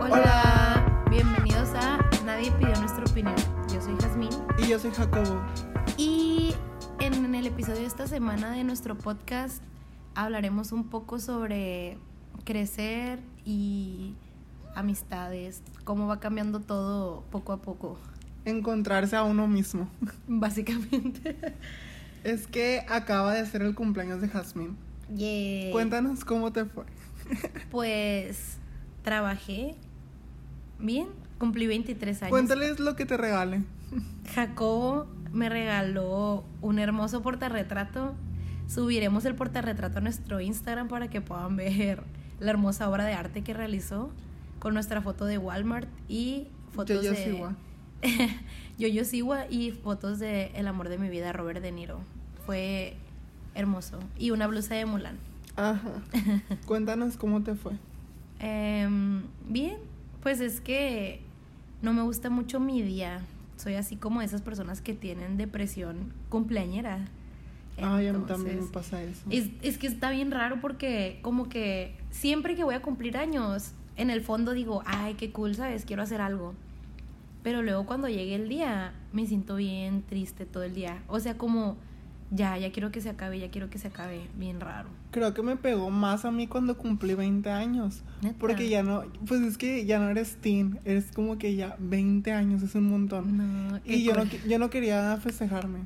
Hola. bienvenidos a Nadie pidió nuestra opinión. Yo soy Jazmín Y yo soy Jacobo. y en el episodio de esta semana de nuestro podcast hablaremos un poco sobre crecer y amistades, cómo va cambiando todo poco a poco, Encontrarse a uno mismo. básicamente. Es que acaba de ser el cumpleaños de Jazmín. Yeah. Cuéntanos cómo te fue. Pues trabajé bien, cumplí 23 años. Cuéntales lo que te regale. Jacobo me regaló un hermoso portarretrato. Subiremos el portarretrato a nuestro Instagram para que puedan ver la hermosa obra de arte que realizó con nuestra foto de Walmart y fotos Yo-Yo de Siwa. Yo-Yo Siwa y fotos de El amor de mi vida, Robert De Niro. Fue hermoso. Y una blusa de Mulan. Ajá. Cuéntanos cómo te fue. Em, bien, pues es que no me gusta mucho mi día. Soy así como esas personas que tienen depresión cumpleañera. Ay, a mí también me pasa eso. Es, es que está bien raro porque como que siempre que voy a cumplir años, en el fondo digo, ay, qué cool, ¿sabes? Quiero hacer algo. Pero luego cuando llegue el día, me siento bien triste todo el día. O sea, como, ya, ya quiero que se acabe, ya quiero que se acabe. Bien raro. Creo que me pegó más a mí cuando cumplí 20 años. ¿Neta? Porque ya no, pues es que ya no eres teen, eres como que ya 20 años, es un montón. No, y yo no, yo no quería festejarme.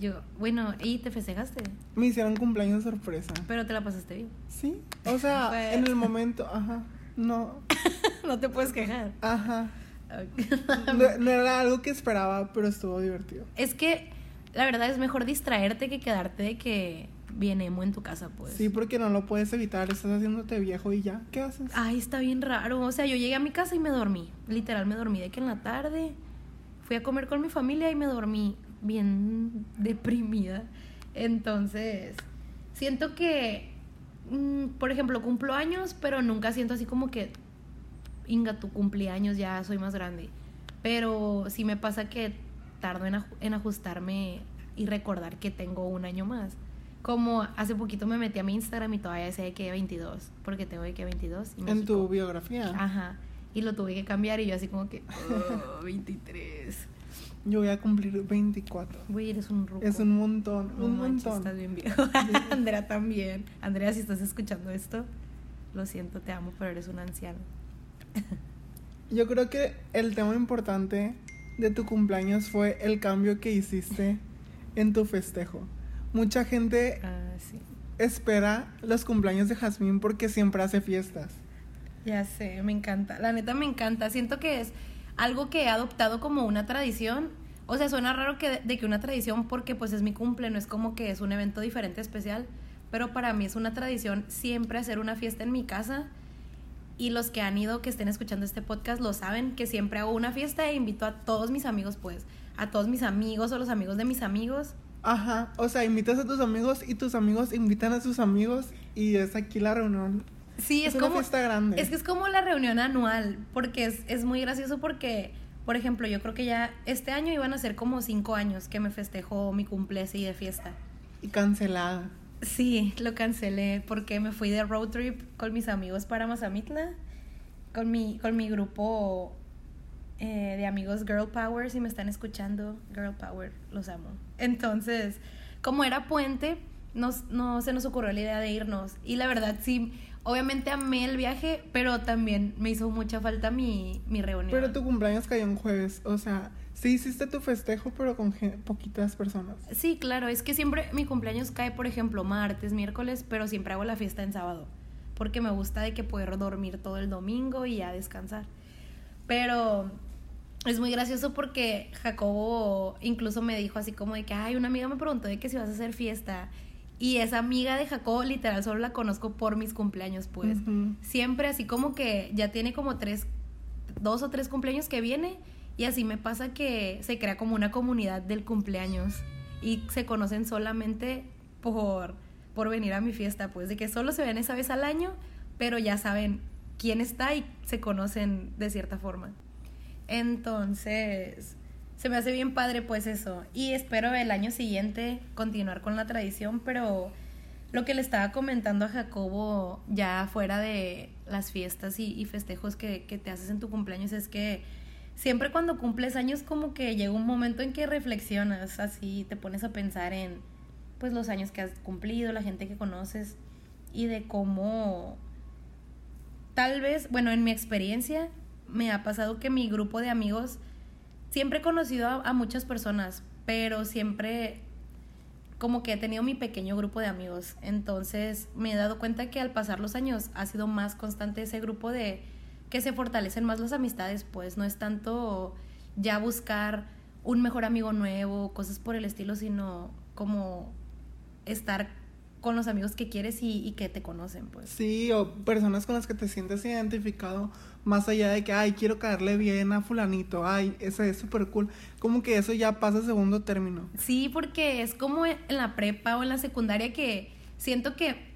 Yo, bueno, ¿y te festejaste? Me hicieron cumpleaños sorpresa. Pero te la pasaste bien. Sí, o sea, Pues. en el momento, ajá, no, no te puedes quejar. ajá. No, no era algo que esperaba, pero estuvo divertido. es que la verdad es mejor distraerte que quedarte de que viene emo en tu casa, pues. Sí, porque no lo puedes evitar, estás haciéndote viejo y ya, ¿qué haces? Ay, está bien raro. O sea, yo llegué a mi casa y me dormí. Literal, me dormí de que en la tarde fui a comer con mi familia y me dormí bien deprimida. Entonces, siento que, mm, por ejemplo, cumplo años, pero nunca siento así como que, inga, tu cumpleaños, ya soy más grande. Pero sí me pasa que tardo en, en ajustarme y recordar que tengo un año más. Como hace poquito me metí a mi Instagram y todavía de que 22, porque tengo que 22. y En México. tu biografía. Ajá. Y lo tuve que cambiar y yo así como que, "Oh, 23. Yo voy a cumplir 24. Güey, eres un ruco. Es un montón, No un manches, montón. estás bien viejo. Andrea también. Andrea, si estás escuchando esto, lo siento, te amo, pero eres un anciano. Yo creo que el tema importante de tu cumpleaños fue el cambio que hiciste en tu festejo. Mucha gente Ah, sí. espera los cumpleaños de Jazmín porque siempre hace fiestas. Ya sé, me encanta. La neta me encanta. Siento que es algo que he adoptado como una tradición. O sea, suena raro que de que una tradición porque pues es mi cumple, no es como que es un evento diferente, especial. Pero para mí es una tradición siempre hacer una fiesta en mi casa. Y los que han ido, que estén escuchando este podcast, lo saben, que siempre hago una fiesta e invito a todos mis amigos, pues. A todos mis amigos o los amigos de mis amigos. Ajá, o sea, invitas a tus amigos y tus amigos invitan a sus amigos y es aquí la reunión. Sí, es, Es una como. fiesta grande. Es que es como la reunión anual, porque es, es muy gracioso porque, por ejemplo, yo creo que ya este año iban a ser como cinco años que me festejó mi cumple así de fiesta. Y cancelada. Sí, lo cancelé porque me fui de road trip con mis amigos para Mazamitla, con mi, con mi grupo eh, de amigos Girl Power, si me están escuchando, Girl Power, los amo. Entonces, como era puente, nos, no se nos ocurrió la idea de irnos. Y la verdad, sí, obviamente amé el viaje, pero también me hizo mucha falta mi, mi reunión. Pero tu cumpleaños cayó en jueves, o sea, sí hiciste tu festejo, pero con poquitas personas. Sí, claro, es que siempre mi cumpleaños cae, por ejemplo, martes, miércoles, pero siempre hago la fiesta en sábado, porque me gusta de que poder dormir todo el domingo y ya descansar. Pero es muy gracioso porque Jacobo incluso me dijo así como de que, ay, una amiga me preguntó de que si vas a hacer fiesta. Y esa amiga de Jacobo literal solo la conozco por mis cumpleaños, pues. Siempre así como que ya tiene como tres, dos o tres cumpleaños que viene y así me pasa que se crea como una comunidad del cumpleaños y se conocen solamente por, por venir a mi fiesta, pues de que solo se ven esa vez al año, pero ya saben quién está y se conocen de cierta forma. Entonces, se me hace bien padre pues eso. Y espero el año siguiente continuar con la tradición, pero lo que le estaba comentando a Jacobo ya fuera de las fiestas y, festejos que, que te haces en tu cumpleaños es que siempre cuando cumples años como que llega un momento en que reflexionas, así te pones a pensar en pues los años que has cumplido, la gente que conoces y de cómo tal vez, bueno, en mi experiencia me ha pasado que mi grupo de amigos siempre he conocido a, a muchas personas, pero siempre como que he tenido mi pequeño grupo de amigos. Entonces me he dado cuenta que al pasar los años ha sido más constante ese grupo de que se fortalecen más las amistades, pues no es tanto ya buscar un mejor amigo nuevo, cosas por el estilo, sino como estar con los amigos que quieres y, y que te conocen, pues. Sí, o personas con las que te sientes identificado, más allá de que, ay, quiero caerle bien a fulanito, ay, ese es súper cool. Como que eso ya pasa a segundo término. Sí, porque es como en la prepa o en la secundaria que siento que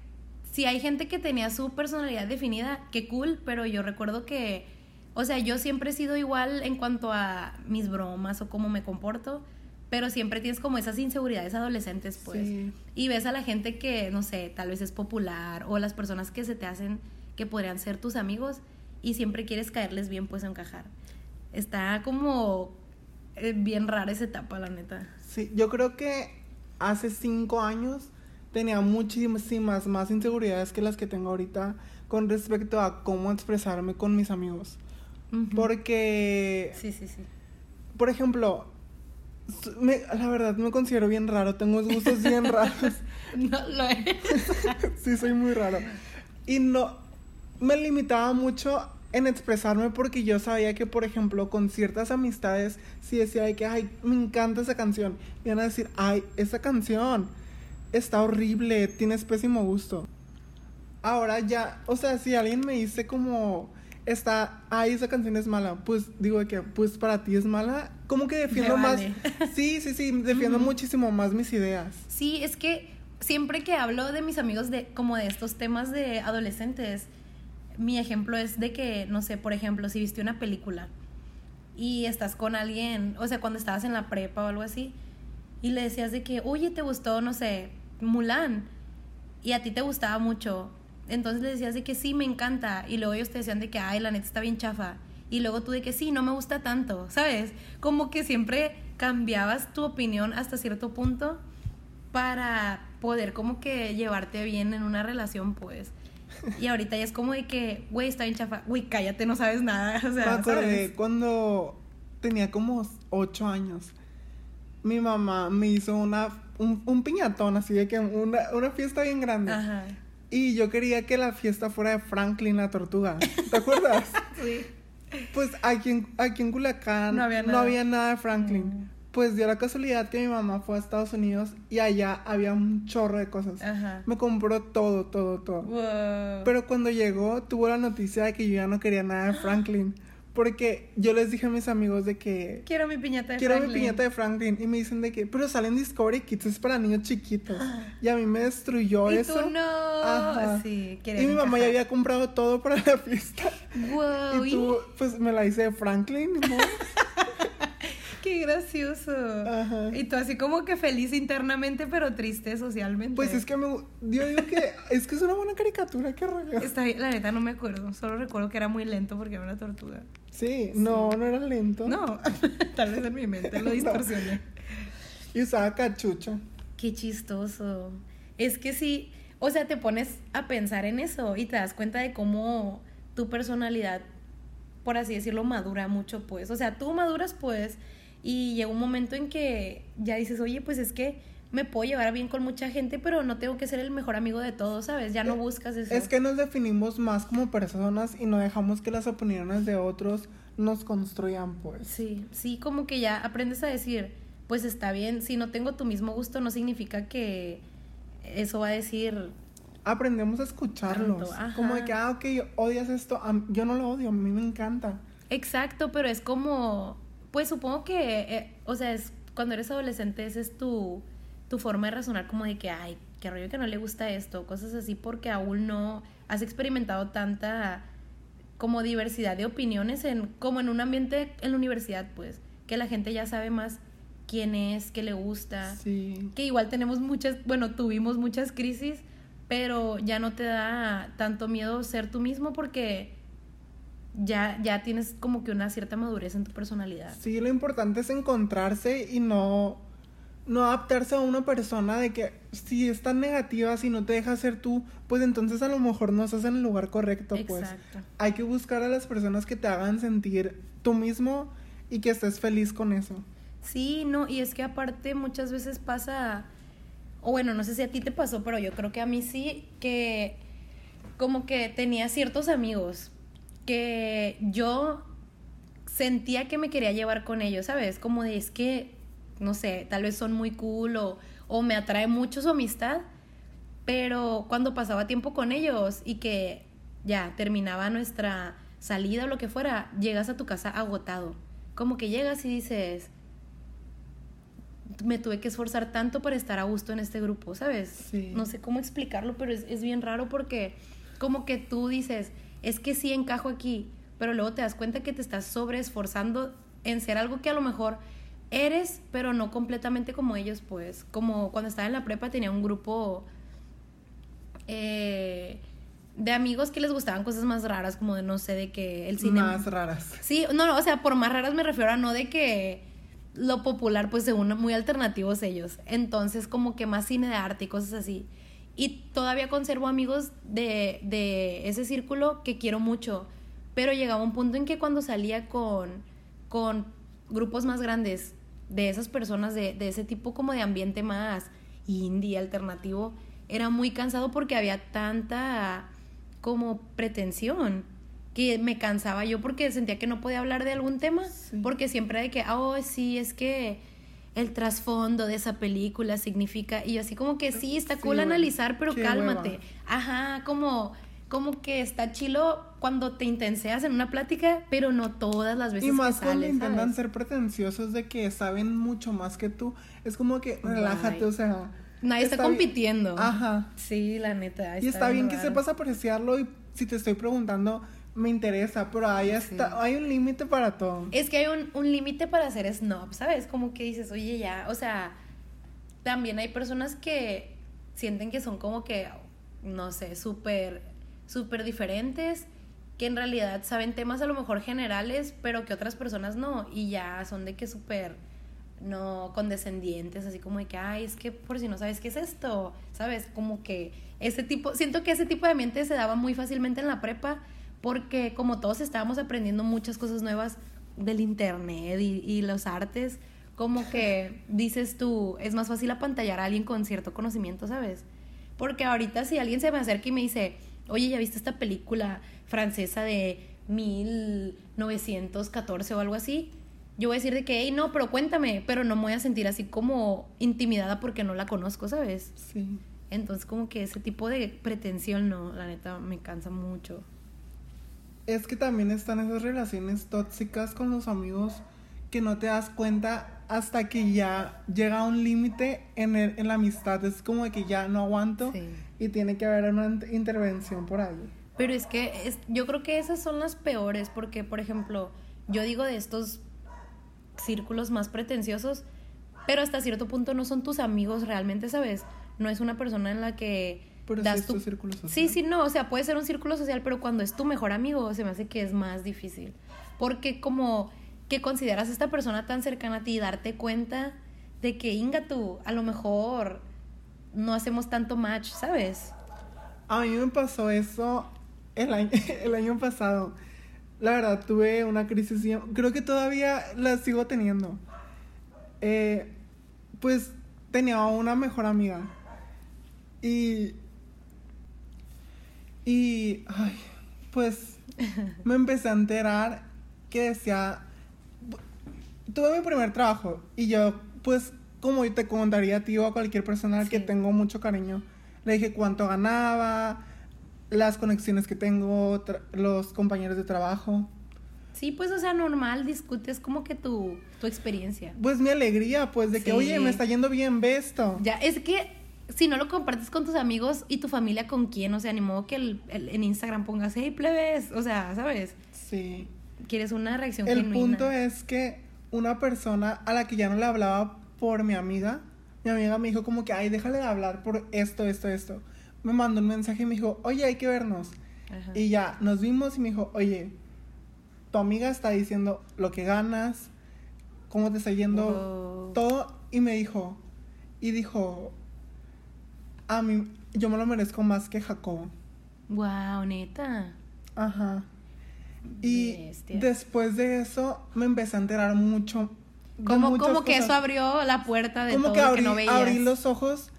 si hay gente que tenía su personalidad definida, qué cool, pero yo recuerdo que, o sea, yo siempre he sido igual en cuanto a mis bromas o cómo me comporto, pero siempre tienes como esas inseguridades adolescentes, pues. Sí. Y ves a la gente que, no sé, tal vez es popular o las personas que se te hacen que podrían ser tus amigos y siempre quieres caerles bien, pues encajar. Está como eh, bien rara esa etapa, la neta. Sí, yo creo que hace cinco años tenía muchísimas más inseguridades que las que tengo ahorita con respecto a cómo expresarme con mis amigos. Porque, Sí, sí, sí. por ejemplo, me- la verdad me considero bien raro, tengo gustos bien raros. No lo es. sí, soy muy raro. Y no, me limitaba mucho en expresarme porque yo sabía que, por ejemplo, con ciertas amistades, si decía de que, ay, me encanta esa canción, iban a decir, ay, esa canción está horrible, tienes pésimo gusto. Ahora ya, o sea, si alguien me dice como, está, ay, esa canción es mala, pues digo de que, pues para ti es mala, como que defiendo más. Sí, sí, sí, defiendo muchísimo más mis ideas. Sí, es que siempre que hablo de mis amigos de como de estos temas de adolescentes, mi ejemplo es de que, no sé, por ejemplo, si viste una película y estás con alguien, o sea, cuando estabas en la prepa o algo así, y le decías de que, oye, te gustó, no sé, Mulan, y a ti te gustaba mucho, entonces le decías de que sí, me encanta, y luego ellos te decían de que, ay, la neta está bien chafa, y luego tú de que sí, no me gusta tanto, ¿sabes? Como que siempre cambiabas tu opinión hasta cierto punto para poder como que llevarte bien en una relación, pues. Y ahorita ya es como de que, güey, está bien chafa, güey, cállate, no sabes nada, o sea, me acordé ¿sabes? cuando tenía como ocho años. Mi mamá me hizo una un, un piñatón, así de que una, una fiesta bien grande. Ajá. Y yo quería que la fiesta fuera de Franklin la tortuga. ¿Te acuerdas? Sí. pues aquí en, aquí en Culiacán No había nada. nada de Franklin. Mm. Pues dio la casualidad que mi mamá fue a Estados Unidos y allá había un chorro de cosas. Ajá. Me compró todo, todo, todo. Wow. Pero cuando llegó, tuvo la noticia de que yo ya no quería nada de Franklin. Porque yo les dije a mis amigos de que Quiero mi piñata de quiero Franklin. mi piñata de Franklin. Y me dicen de que, pero salen Discovery Kids, es para niños chiquitos. Y a mí me destruyó Y eso. tú no. Ajá. Sí, Y mi mamá ya había comprado todo para la fiesta. Wow, y tú, pues me la hice de Franklin. ¿no? qué gracioso. Ajá. Y tú así como que feliz internamente, pero triste socialmente. Pues es que me, yo digo que es que es una buena caricatura, qué rollo. Está la neta no me acuerdo. Solo recuerdo que era muy lento porque era una tortuga. Sí, no, no era lento. No, tal vez en mi mente lo No. distorsioné. Y usaba cachucha. Qué chistoso. Es que sí, o sea, te pones a pensar en eso y te das cuenta de cómo tu personalidad, por así decirlo, madura mucho, pues. O sea, tú maduras, pues, y llega un momento en que ya dices, oye, pues es que me puedo llevar bien con mucha gente, pero no tengo que ser el mejor amigo de todos, ¿sabes? Ya no Eh, buscas eso. Es que nos definimos más como personas y no dejamos que las opiniones de otros nos construyan, pues. Sí, sí, como que ya aprendes a decir, pues está bien, si no tengo tu mismo gusto, no significa que eso va a decir Aprendemos a escucharlos. Como de que, ah, ok, odias esto. Yo no lo odio, a mí me encanta. Exacto, pero es como, pues supongo que, eh, o sea, es cuando eres adolescente esa es tu, tu forma de razonar como de que, ay, qué rollo que no le gusta esto, cosas así, porque aún no has experimentado tanta como diversidad de opiniones en, como en un ambiente en la universidad, pues, que la gente ya sabe más quién es, qué le gusta, Sí. que igual tenemos muchas, bueno, tuvimos muchas crisis pero ya no te da tanto miedo ser tú mismo porque ya, ya tienes como que una cierta madurez en tu personalidad. Sí, lo importante es encontrarse y no, no adaptarse a una persona de que si es tan negativa, si no te deja ser tú, pues entonces a lo mejor no estás en el lugar correcto, pues. Exacto. Hay que buscar a las personas que te hagan sentir tú mismo y que estés feliz con eso. Sí, no, y es que aparte muchas veces pasa, o bueno, no sé si a ti te pasó, pero yo creo que a mí sí, que como que tenía ciertos amigos que yo sentía que me quería llevar con ellos, ¿sabes? Como de, es que, no sé, tal vez son muy cool o, o me atrae mucho su amistad, pero cuando pasaba tiempo con ellos y que ya terminaba nuestra salida o lo que fuera, llegas a tu casa agotado. Como que llegas y dices, me tuve que esforzar tanto para estar a gusto en este grupo, ¿sabes? Sí. No sé cómo explicarlo, pero es, es bien raro porque como que tú dices, es que sí encajo aquí, pero luego te das cuenta que te estás sobreesforzando en ser algo que a lo mejor eres, pero no completamente como ellos, pues. Como cuando estaba en la prepa tenía un grupo eh, de amigos que les gustaban cosas más raras, como de no sé, de que el cine. Más raras. Sí, no, no, o sea, por más raras me refiero a no de que lo popular, pues según muy alternativos ellos. Entonces, como que más cine de arte y cosas así. Y todavía conservo amigos de, de ese círculo que quiero mucho. Pero llegaba un punto en que cuando salía con, con grupos más grandes de esas personas, de, de ese tipo como de ambiente más indie, alternativo, era muy cansado porque había tanta como pretensión que me cansaba yo porque sentía que no podía hablar de algún tema, Sí. porque siempre de que, oh, sí, es que el trasfondo de esa película significa, y yo así como que sí, está cool analizar, pero Qué cálmate. hueva. Ajá, como, como que está chilo cuando te intenseas en una plática, pero no todas las veces Y más que cuando sales, intentan ¿sabes? ser pretenciosos de que saben mucho más que tú. Es como que Bye. relájate, o sea. Nadie está, bien- compitiendo. Ajá. Sí, la neta. Y está bien que raro. sepas apreciarlo y si te estoy preguntando, me interesa, pero ahí está, hay un límite para todo. Es que hay un, un límite para ser snob, ¿sabes? Como que dices, oye, ya, o sea, también hay personas que sienten que son como que, no sé, súper, súper diferentes, que en realidad saben temas a lo mejor generales, pero que otras personas no, y ya son de que súper, no, condescendientes, así como de que, ay, es que por si no sabes qué es esto, ¿sabes? Como que ese tipo, siento que ese tipo de ambiente se daba muy fácilmente en la prepa, porque como todos estábamos aprendiendo muchas cosas nuevas del internet y, y los artes, como que dices tú, es más fácil apantallar a alguien con cierto conocimiento, ¿sabes? Porque ahorita si alguien se me acerca y me dice, oye, ¿ya viste esta película francesa de 1914 o algo así? Yo voy a decir de que, hey, no, pero cuéntame, pero no me voy a sentir así como intimidada porque no la conozco, ¿sabes? Sí. Entonces como que ese tipo de pretensión, no, la neta me cansa mucho. Es que también están esas relaciones tóxicas con los amigos que no te das cuenta hasta que ya llega un límite en, el- en la amistad. Es como de que ya no aguanto Sí. y tiene que haber una int- intervención por ahí. Pero es que es, yo creo que esas son las peores porque, por ejemplo, yo digo de estos círculos más pretenciosos, pero hasta cierto punto no son tus amigos realmente, ¿sabes? No es una persona en la que Pero das es tu... círculo social. Sí, sí, no, o sea, puede ser un círculo social, pero cuando es tu mejor amigo se me hace que es más difícil. Porque como que consideras a esta persona tan cercana a ti y darte cuenta de que, Inga, tú, a lo mejor no hacemos tanto match, ¿sabes? A mí me pasó eso el año, el año pasado. La verdad, tuve una crisis. Creo que todavía la sigo teniendo. Eh, pues tenía una mejor amiga. Y. Y. Ay, pues. Me empecé a enterar que decía. Tuve mi primer trabajo. Y yo, pues, como te contaría a ti o a cualquier persona que Sí. tengo mucho cariño, le dije cuánto ganaba, las conexiones que tengo, los compañeros de trabajo. Sí, pues, o sea, normal, discutes como que tu, tu experiencia. Pues mi alegría, pues, de que, Sí. oye, me está yendo bien, ve esto. Ya, es que si no lo compartes con tus amigos y tu familia, ¿con quién? O sea, ni modo que el- el- en Instagram pongas, hey, plebes, o sea, ¿sabes? Sí. Quieres una reacción El genuina. punto es que una persona a la que ya no le hablaba por mi amiga, mi amiga me dijo como que, ay, déjale de hablar por esto, esto, esto. me mandó un mensaje y me dijo, oye, hay que vernos. Ajá. Y ya, nos vimos y me dijo, oye, tu amiga está diciendo lo que ganas, cómo te está yendo, todo. Y me dijo, y dijo, a mí, yo me lo merezco más que Jacobo. Wow, neta. Ajá. Y Bestia. después de eso me empecé a enterar mucho. Como, que eso abrió la puerta de Como todo que lo abrí, que no veías. abrí los ojos,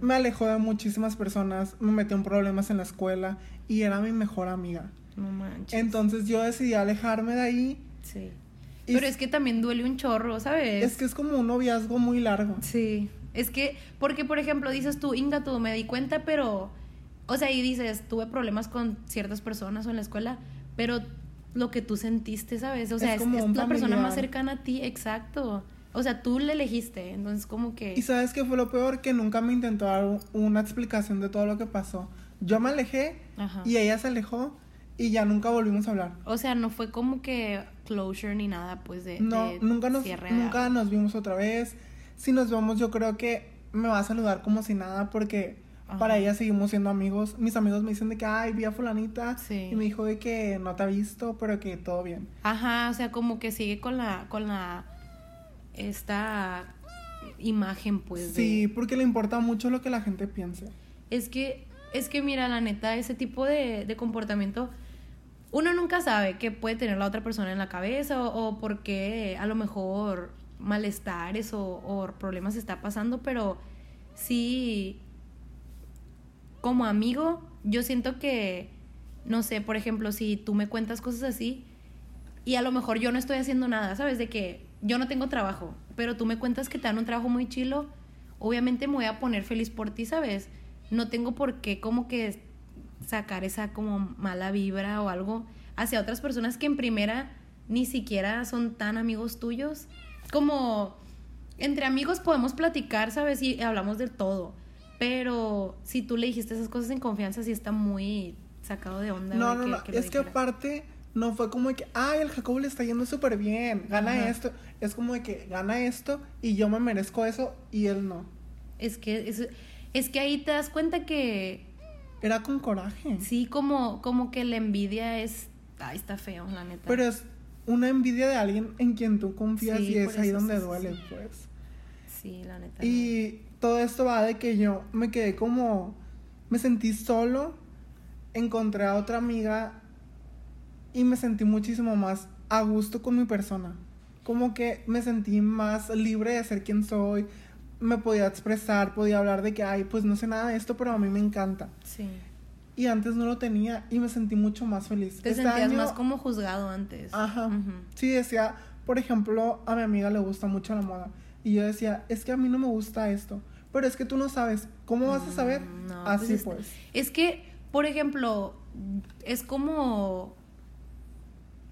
me alejó de muchísimas personas, me metió en problemas en la escuela y era mi mejor amiga. No manches. Entonces yo decidí alejarme de ahí. Sí. Pero es que también duele un chorro, ¿sabes? Es que es como un noviazgo muy largo. Sí. Es que, porque por ejemplo, dices tú, Inga, tú me di cuenta, pero. O sea, y dices, tuve problemas con ciertas personas o en la escuela, pero lo que tú sentiste, ¿sabes? O sea, Es es, es la persona más cercana a ti, exacto. O sea, tú le elegiste, entonces como que. Y sabes qué fue lo peor, que nunca me intentó dar un- una explicación de todo lo que pasó. Yo me alejé Ajá. y ella se alejó y ya nunca volvimos a hablar. O sea, no fue como que closure ni nada, pues de. No, de nunca nos, nunca nos vimos otra vez. Si nos vemos, yo creo que me va a saludar como si nada, porque Ajá. para ella seguimos siendo amigos. Mis amigos me dicen de que, ay, vi a fulanita. Sí. Y me dijo de que no te ha visto, pero que todo bien. Ajá, o sea, como que sigue con la. con la. esta imagen, pues. de- Sí, porque le importa mucho lo que la gente piense. Es que, es que mira, la neta, ese tipo de, de comportamiento, uno nunca sabe qué puede tener la otra persona en la cabeza o, o por qué a lo mejor malestares o, o problemas está pasando, pero sí, como amigo, yo siento que, no sé, por ejemplo, si tú me cuentas cosas así y a lo mejor yo no estoy haciendo nada, ¿sabes? De que yo no tengo trabajo, pero tú me cuentas que te dan un trabajo muy chilo, obviamente me voy a poner feliz por ti, ¿sabes? No tengo por qué como que sacar esa como mala vibra o algo hacia otras personas que en primera ni siquiera son tan amigos tuyos. Como entre amigos podemos platicar, ¿sabes? Y hablamos de todo. Pero si tú le dijiste esas cosas en confianza, sí está muy sacado de onda. No, no, que- no. que es que aparte no fue como de que, ay, el Jacobo le está yendo súper bien, gana Ajá. esto. Es como de que gana esto y yo me merezco eso y él no. Es que, es, es que ahí te das cuenta que Era con coraje. sí, como, como que la envidia es... Ay, está feo, la neta. Pero es una envidia de alguien en quien tú confías Sí, y es ahí donde sí, duele, sí. pues. Sí, la neta. Y todo esto va de que yo me quedé como, me sentí solo, encontré a otra amiga y me sentí muchísimo más a gusto con mi persona. Como que me sentí más libre de ser quien soy, me podía expresar, podía hablar de que, ay, pues no sé nada de esto, pero a mí me encanta. Sí. Y antes no lo tenía y me sentí mucho más feliz. Te Este sentías año- más como juzgado antes. Ajá. Sí, decía, por ejemplo, a mi amiga le gusta mucho la moda. Y yo decía, es que a mí no me gusta esto. Pero es que tú no sabes. ¿Cómo vas a saber? Mm, no, Así es- pues. Es que, por ejemplo, es como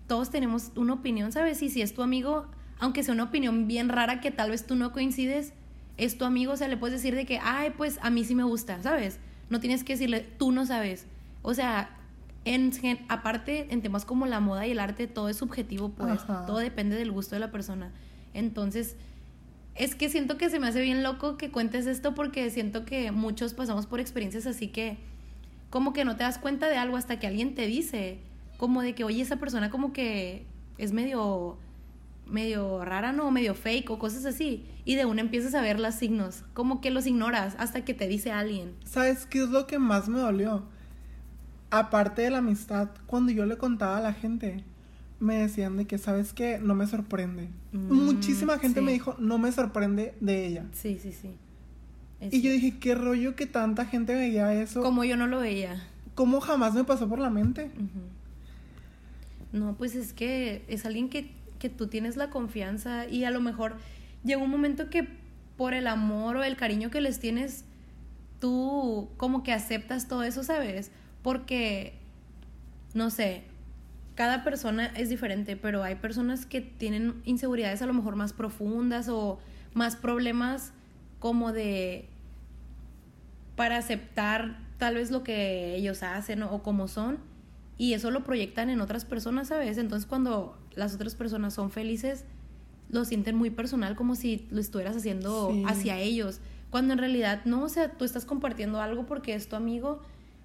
todos tenemos una opinión, ¿sabes? Y si es tu amigo, aunque sea una opinión bien rara que tal vez tú no coincides, es tu amigo, o sea, le puedes decir de que, ay, pues a mí sí me gusta, ¿sabes? No tienes que decirle, tú no sabes. O sea, en, aparte, en temas como la moda y el arte, todo es subjetivo, pues, Ajá. todo depende del gusto de la persona. Entonces, es que siento que se me hace bien loco que cuentes esto porque siento que muchos pasamos por experiencias así que como que no te das cuenta de algo hasta que alguien te dice, como de que, oye, esa persona como que es medio medio rara, no, medio fake o cosas así, y de una empiezas a ver los signos, como que los ignoras hasta que te dice alguien. ¿Sabes qué es lo que más me dolió? Aparte de la amistad, cuando yo le contaba a la gente, me decían de que, ¿sabes qué? No me sorprende. Mm, Muchísima gente sí. me dijo, no me sorprende de ella. Sí, sí, sí. Es Y yo dije, qué rollo que tanta gente veía eso. como yo no lo veía. ¿Cómo jamás me pasó por la mente? No, pues es que es alguien que, que tú tienes la confianza y a lo mejor llega un momento que por el amor o el cariño que les tienes, tú como que aceptas todo eso, ¿sabes? Porque, no sé, cada persona es diferente, pero hay personas que tienen inseguridades a lo mejor más profundas o más problemas como de para aceptar tal vez lo que ellos hacen o, o como son y eso lo proyectan en otras personas, ¿sabes? Entonces cuando las otras personas son felices, lo sienten muy personal como si lo estuvieras haciendo Sí. hacia ellos, Cuando en realidad no, o sea, tú estás compartiendo algo porque es tu amigo.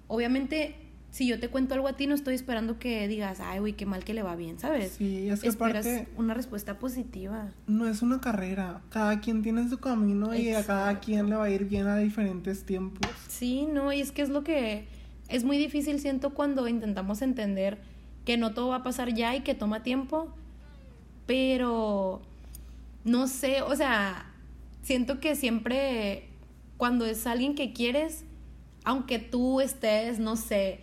Obviamente, si yo te cuento algo a ti, no estoy esperando que digas, ay, güey, qué mal que le va bien, ¿sabes? Sí, es que Esperas aparte una respuesta positiva. no es una carrera. Cada quien tiene su camino y a cada quien le va a ir bien a diferentes tiempos. Sí, no, y es que es lo que es muy difícil, siento, cuando intentamos entender que no todo va a pasar ya y que toma tiempo, pero no sé, o sea, siento que siempre cuando es alguien que quieres, aunque tú estés, no sé,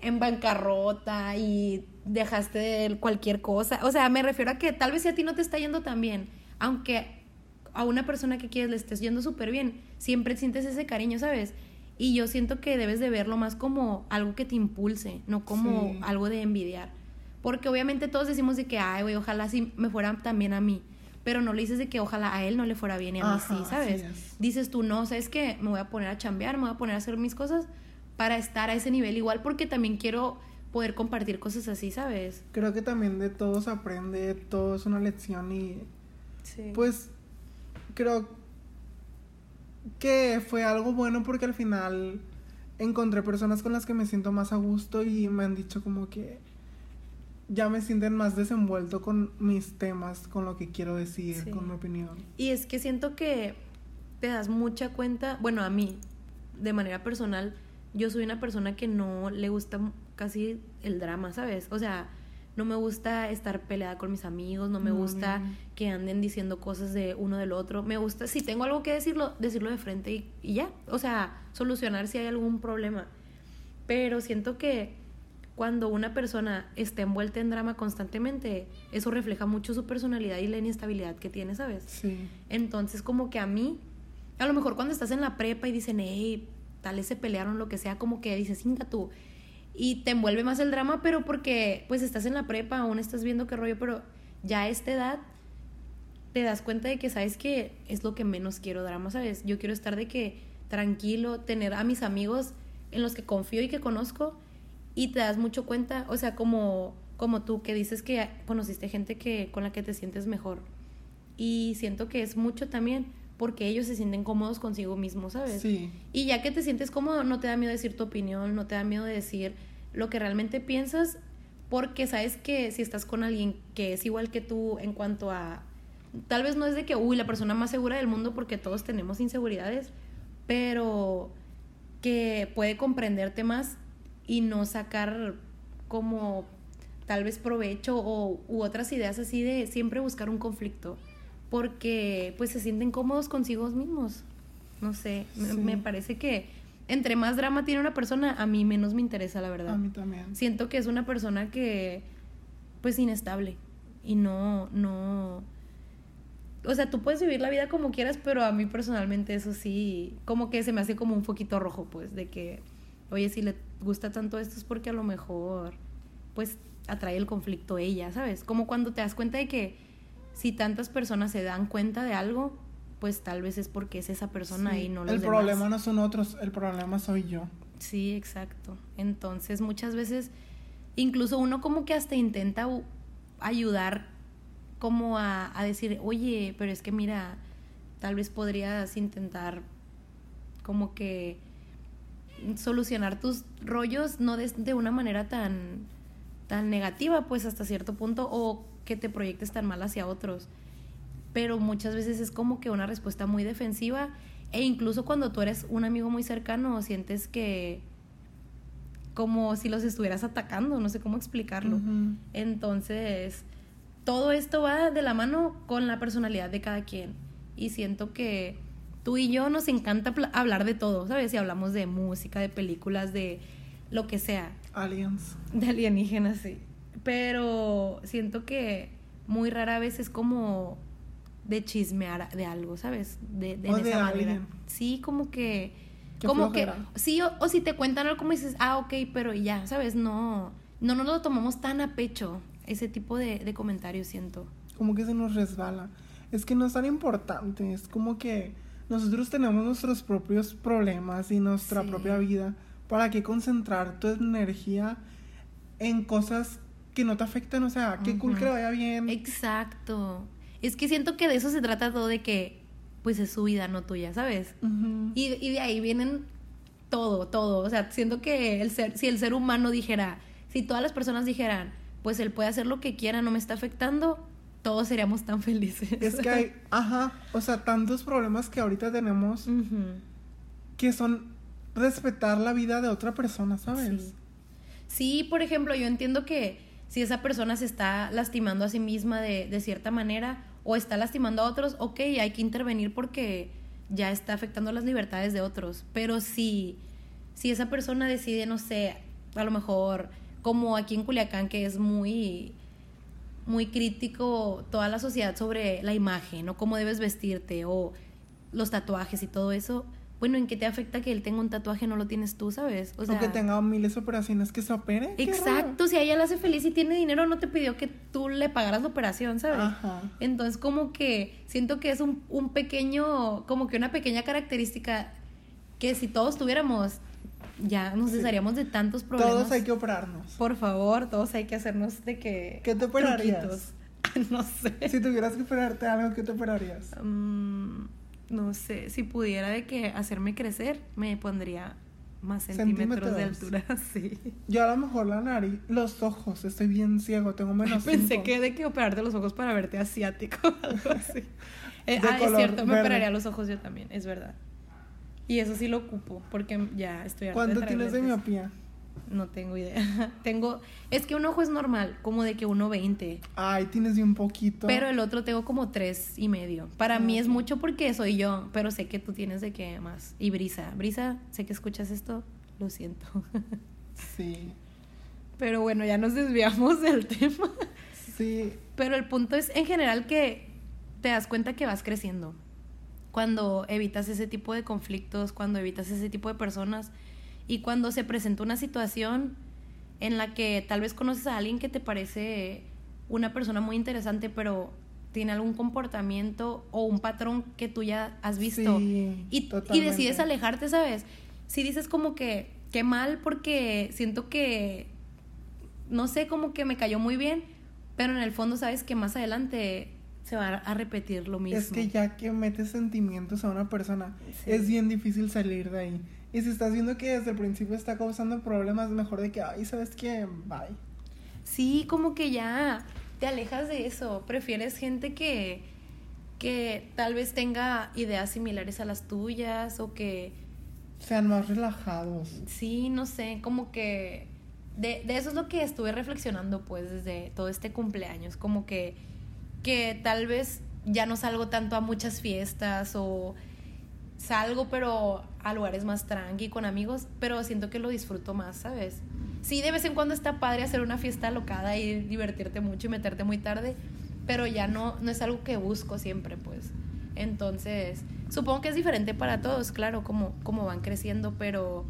en bancarrota y dejaste de cualquier cosa, o sea, me refiero a que tal vez si a ti no te está yendo tan bien, aunque a una persona que quieres le estés yendo súper bien, siempre sientes ese cariño, ¿sabes? Y yo siento que debes de verlo más como algo que te impulse, no como Sí. algo de envidiar. Porque obviamente todos decimos de que, ay, güey, ojalá así me fuera también a mí. Pero no le dices de que ojalá a él no le fuera bien y a mí Ajá, sí, ¿sabes? Dices tú, no, ¿sabes qué? Me voy a poner a chambear, me voy a poner a hacer mis cosas para estar a ese nivel igual porque también quiero poder compartir cosas así, ¿sabes? Creo que también de todo se aprende, todo es una lección y Sí. pues creo que fue algo bueno porque al final encontré personas con las que me siento más a gusto y me han dicho como que ya me sienten más desenvuelto con mis temas, con lo que quiero decir, Sí. con mi opinión. Y es que siento que te das mucha cuenta, bueno, a mí, de manera personal, yo soy una persona que no le gusta casi el drama, ¿sabes? O sea, no me gusta estar peleada con mis amigos, no me No, gusta no. que anden diciendo cosas de uno del otro. Me gusta, si tengo algo que decirlo, decirlo de frente y, y ya. O sea, solucionar si hay algún problema. Pero siento que cuando una persona está envuelta en drama constantemente, eso refleja mucho su personalidad y la inestabilidad que tiene, ¿sabes? Sí. Entonces, como que a mí, a lo mejor cuando estás en la prepa y dicen, hey, tal vez se pelearon, lo que sea, como que dices, cinta tú. Y te envuelve más el drama, pero porque pues estás en la prepa, aún estás viendo qué rollo, pero ya a esta edad te das cuenta de que sabes que es lo que menos quiero drama, ¿sabes? Yo quiero estar de que tranquilo, tener a mis amigos en los que confío y que conozco y te das mucho cuenta, o sea, como como tú que dices que conociste gente que con la que te sientes mejor. Y siento que es mucho también porque ellos se sienten cómodos consigo mismos, ¿sabes? Sí. Y ya que te sientes cómodo, no te da miedo decir tu opinión, no te da miedo decir lo que realmente piensas, porque sabes que si estás con alguien que es igual que tú en cuanto a... Tal vez no es de que, uy, la persona más segura del mundo, porque todos tenemos inseguridades, pero que puede comprenderte más y no sacar como tal vez provecho o, u otras ideas así de siempre buscar un conflicto, porque pues se sienten cómodos consigo mismos. No sé, me, me parece que entre más drama tiene una persona, a mí menos me interesa, la verdad. A mí también. Siento que es una persona que, pues, inestable. Y no, no. O sea, tú puedes vivir la vida como quieras, pero a mí personalmente eso sí, como que se me hace como un foquito rojo, pues, de que, oye, si le gusta tanto esto es porque a lo mejor, pues, atrae el conflicto ella, ¿sabes? Como cuando te das cuenta de que si tantas personas se dan cuenta de algo, pues tal vez es porque es esa persona Sí. y no los El demás. problema no son otros, el problema soy yo. Sí, exacto. Entonces muchas veces, incluso uno como que hasta intenta ayudar como a, a decir, oye, pero es que mira, tal vez podrías intentar como que solucionar tus rollos no de, de una manera tan, tan negativa, pues hasta cierto punto, o que te proyectes tan mal hacia otros. Pero muchas veces es como que una respuesta muy defensiva e incluso cuando tú eres un amigo muy cercano sientes que como si los estuvieras atacando, no sé cómo explicarlo. Entonces, todo esto va de la mano con la personalidad de cada quien. Y siento que tú y yo nos encanta hablar de todo, ¿sabes? Si hablamos de música, de películas, de lo que sea, Aliens. de alienígenas, sí. Pero siento que muy rara vez es como de chismear de algo, ¿sabes? De, de, O en de esa manera. alguien. Sí, como que... Qué como que... Sí, o, o si te cuentan algo como dices, ah, ok, pero ya, ¿sabes? No, no nos lo tomamos tan a pecho, ese tipo de, de comentarios, siento. Como que se nos resbala. Es que no es tan importante. Es como que nosotros tenemos nuestros propios problemas y nuestra Sí. propia vida. ¿Para qué concentrar tu energía en cosas que no te afectan? O sea, qué cool Ujú. que le vaya bien. Exacto. Es que siento que de eso se trata todo, de que pues es su vida, no tuya, ¿sabes? Y, y de ahí vienen todo, todo. O sea, siento que el ser, si el ser humano dijera, si todas las personas dijeran, pues él puede hacer lo que quiera, no me está afectando, todos seríamos tan felices. Es que hay, ajá, o sea, tantos problemas que ahorita tenemos que son respetar la vida de otra persona, ¿sabes? Sí. Sí, por ejemplo, yo entiendo que si esa persona se está lastimando a sí misma de, de cierta manera o está lastimando a otros, ok, hay que intervenir porque ya está afectando las libertades de otros. Pero si, si esa persona decide, no sé, a lo mejor como aquí en Culiacán, que es muy, muy crítico toda la sociedad sobre la imagen o cómo debes vestirte o los tatuajes y todo eso. Bueno, ¿en qué te afecta que él tenga un tatuaje no lo tienes tú, sabes? O, que tenga miles de operaciones que se opere. Exacto, si a ella la hace feliz y tiene dinero, no te pidió que tú le pagaras la operación, ¿sabes? Ajá. Entonces, como que siento que es un, un pequeño, como que una pequeña característica que si todos tuviéramos, ya nos Sí. desharíamos de tantos problemas. Todos hay que operarnos. Por favor, todos hay que hacernos de que... ¿Qué te operarías? truquitos. no sé. Si tuvieras que operarte algo, ¿qué te operarías? Mm, no sé, si pudiera de que hacerme crecer, me pondría más centímetros, de altura, sí. Yo a lo mejor la nariz, los ojos, estoy bien ciego, tengo menos Pensé cinco. que de que operarte los ojos para verte asiático o algo así. Eh, ah, es cierto, me operaría los ojos yo también, es verdad. Y eso sí lo ocupo, porque ya estoy harta ¿Cuánto tienes de miopía? No tengo idea. tengo, es que un ojo es normal, como de que uno 20. Ay, tienes bien poquito. Pero el otro tengo como tres y medio. Para mí es mucho porque soy yo, pero sé que tú tienes de que más. Y Brisa, Brisa, sé que escuchas esto, lo siento. Sí. pero bueno, ya nos desviamos del tema. Sí. Pero el punto es en general que te das cuenta que vas creciendo. Cuando evitas ese tipo de conflictos, cuando evitas ese tipo de personas y cuando se presenta una situación en la que tal vez conoces a alguien que te parece una persona muy interesante, pero tiene algún comportamiento o un patrón que tú ya has visto Sí, y, decides alejarte, ¿sabes? Si dices como que, qué mal porque siento que, no sé, como que me cayó muy bien, pero en el fondo sabes que más adelante se va a repetir lo mismo. Es que ya que metes sentimientos a una persona, Sí. es bien difícil salir de ahí. Y si estás viendo que desde el principio está causando problemas, mejor de que, ay, ¿sabes qué? Bye. Sí, como que ya te alejas de eso. Prefieres gente que, que tal vez tenga ideas similares a las tuyas o que Sean más relajados. Sí, no sé, como que de, de eso es lo que estuve reflexionando pues desde todo este cumpleaños, como que, que tal vez ya no salgo tanto a muchas fiestas o salgo pero a lugares más tranqui con amigos, pero siento que lo disfruto más, ¿sabes? Sí, de vez en cuando está padre hacer una fiesta locada y divertirte mucho y meterte muy tarde, pero ya no, no es algo que busco siempre, pues. Entonces, supongo que es diferente para todos, claro, como, como van creciendo, pero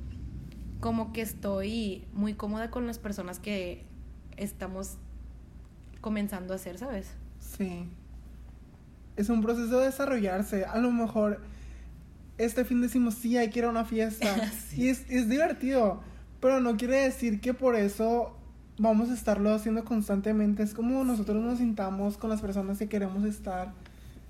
como que estoy muy cómoda con las personas que estamos comenzando a hacer, ¿sabes? Sí. Es un proceso de desarrollarse. A lo mejor este fin decimos, sí, hay que ir a una fiesta. Sí. Y es, es divertido. Pero no quiere decir que por eso vamos a estarlo haciendo constantemente. Es como nosotros nos sintamos con las personas que queremos estar.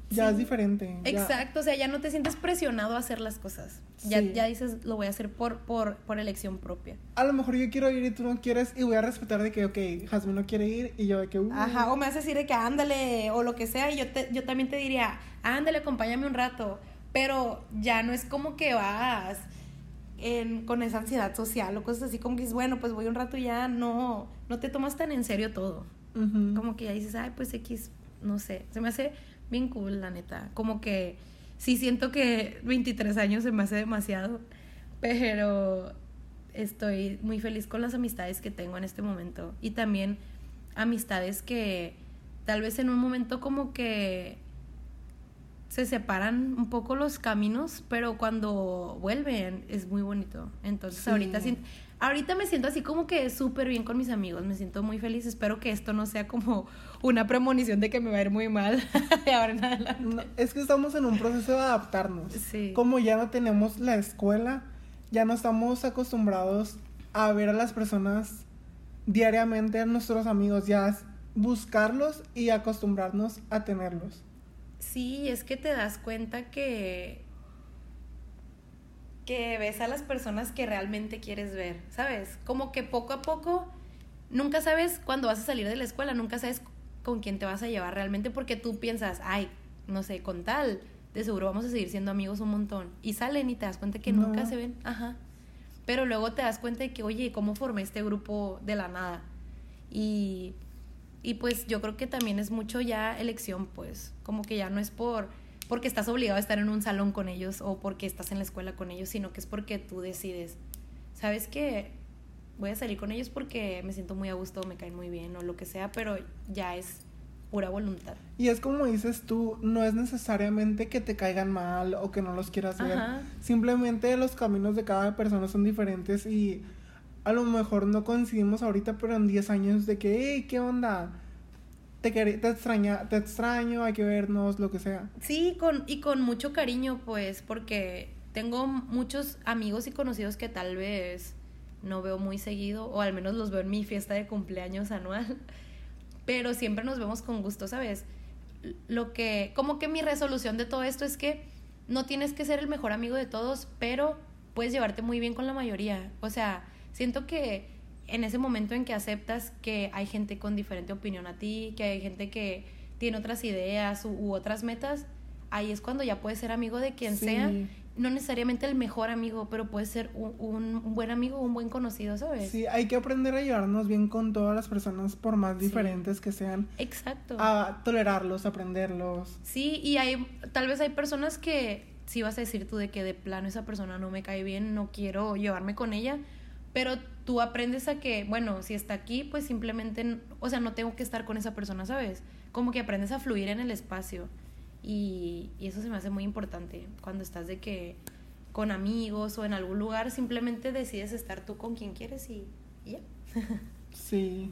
Ya Sí. es diferente. ya- Exacto, o sea, ya no te sientes presionado a hacer las cosas. Ya, ya dices, lo voy a hacer por, por, por elección propia. A lo mejor yo quiero ir y tú no quieres y voy a respetar de que, ok, Jasmine no quiere ir y yo de que, uh, Ajá, o me haces decir de que ándale o lo que sea y yo, te, yo también te diría, ándale, acompáñame un rato. Pero ya no es como que vas en- con esa ansiedad social o cosas así como que dices, bueno, pues voy un rato y ya no, no te tomas tan en serio todo. Como que ya dices, ay, pues X, no sé, se me hace bien cool, la neta. Como que sí siento que 23 años se me hace demasiado, pero estoy muy feliz con las amistades que tengo en este momento. Y también amistades que tal vez en un momento como que se separan un poco los caminos, pero cuando vuelven es muy bonito. Entonces Sí. ahorita me siento así como que súper bien con mis amigos, me siento muy feliz. Espero que esto no sea como una premonición de que me va a ir muy mal de ahora en adelante. No, es que estamos en un proceso de adaptarnos. Sí. Como ya no tenemos la escuela, ya no estamos acostumbrados a ver a las personas diariamente, a nuestros amigos, ya es buscarlos y acostumbrarnos a tenerlos. Sí, es que te das cuenta que que ves a las personas que realmente quieres ver, ¿sabes? Como que poco a poco nunca sabes cuándo vas a salir de la escuela, nunca sabes con quién te vas a llevar realmente porque tú piensas, ay, no sé, con tal, de seguro vamos a seguir siendo amigos un montón. Y salen y te das cuenta que No. nunca se ven, ajá. Pero luego te das cuenta de que, oye, ¿cómo formé este grupo de la nada? Y, y pues yo creo que también es mucho ya elección, pues, como que ya no es por porque estás obligado a estar en un salón con ellos o porque estás en la escuela con ellos, sino que es porque tú decides, ¿sabes qué? Voy a salir con ellos porque me siento muy a gusto, me caen muy bien o lo que sea, pero ya es pura voluntad. Y es como dices tú, no es necesariamente que te caigan mal o que no los quieras ver. Ajá. Simplemente los caminos de cada persona son diferentes y a lo mejor no coincidimos ahorita, pero en 10 años de que, hey, ¿qué onda? Te, te, extraña, te extraño, hay que vernos, lo que sea. Sí, con, y con mucho cariño, pues, porque tengo muchos amigos y conocidos que tal vez no veo muy seguido, o al menos los veo en mi fiesta de cumpleaños anual, pero siempre nos vemos con gusto, ¿sabes? Lo que, como que mi resolución de todo esto es que no tienes que ser el mejor amigo de todos, pero puedes llevarte muy bien con la mayoría. O sea, siento que en ese momento en que aceptas que hay gente con diferente opinión a ti, que hay gente que tiene otras ideas u, u otras metas, ahí es cuando ya puedes ser amigo de quien Sí. sea. No necesariamente el mejor amigo, pero puedes ser un, un- buen amigo, un buen conocido, ¿sabes? Sí, hay que aprender a llevarnos bien con todas las personas, por más Sí. diferentes que sean, Exacto. a tolerarlos, aprenderlos. Sí, y hay, tal vez hay personas que sí vas a decir tú de que de plano esa persona no me cae bien, no quiero llevarme con ella, pero tú aprendes a que, bueno, si está aquí, pues simplemente, o sea, no tengo que estar con esa persona, ¿sabes? Como que aprendes a fluir en el espacio. Y, y eso se me hace muy importante cuando estás de que con amigos o en algún lugar, simplemente decides estar tú con quien quieres y, y ya. Sí.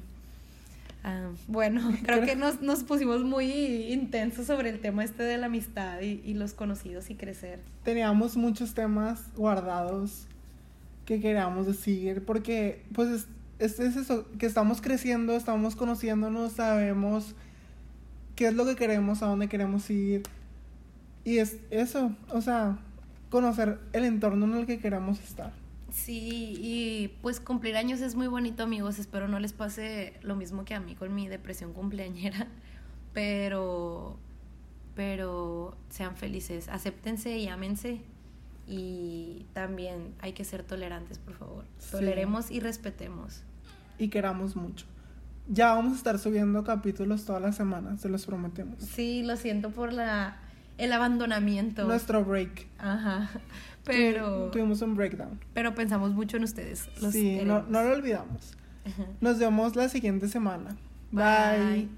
Ah, bueno, creo que nos, nos pusimos muy intensos sobre el tema este de la amistad y, y los conocidos y crecer. Teníamos muchos temas guardados que queríamos decir, porque pues es, es, es eso, que estamos creciendo, estamos conociéndonos, sabemos qué es lo que queremos, a dónde queremos ir. Y es eso, o sea, conocer el entorno en el que queremos estar. Sí, y pues cumplir años es muy bonito, amigos. Espero no les pase lo mismo que a mí con mi depresión cumpleañera, pero pero sean felices, acéptense y ámense y también hay que ser tolerantes, por favor. Sí. Toleremos y respetemos. Y queramos mucho. Ya vamos a estar subiendo capítulos todas las semanas, se los prometemos. Sí, lo siento por la el abandonamiento. Nuestro break. Ajá. Pero Tu- tuvimos un breakdown. pero pensamos mucho en ustedes. Los sí, no, no lo olvidamos. Ajá. Nos vemos la siguiente semana. Bye.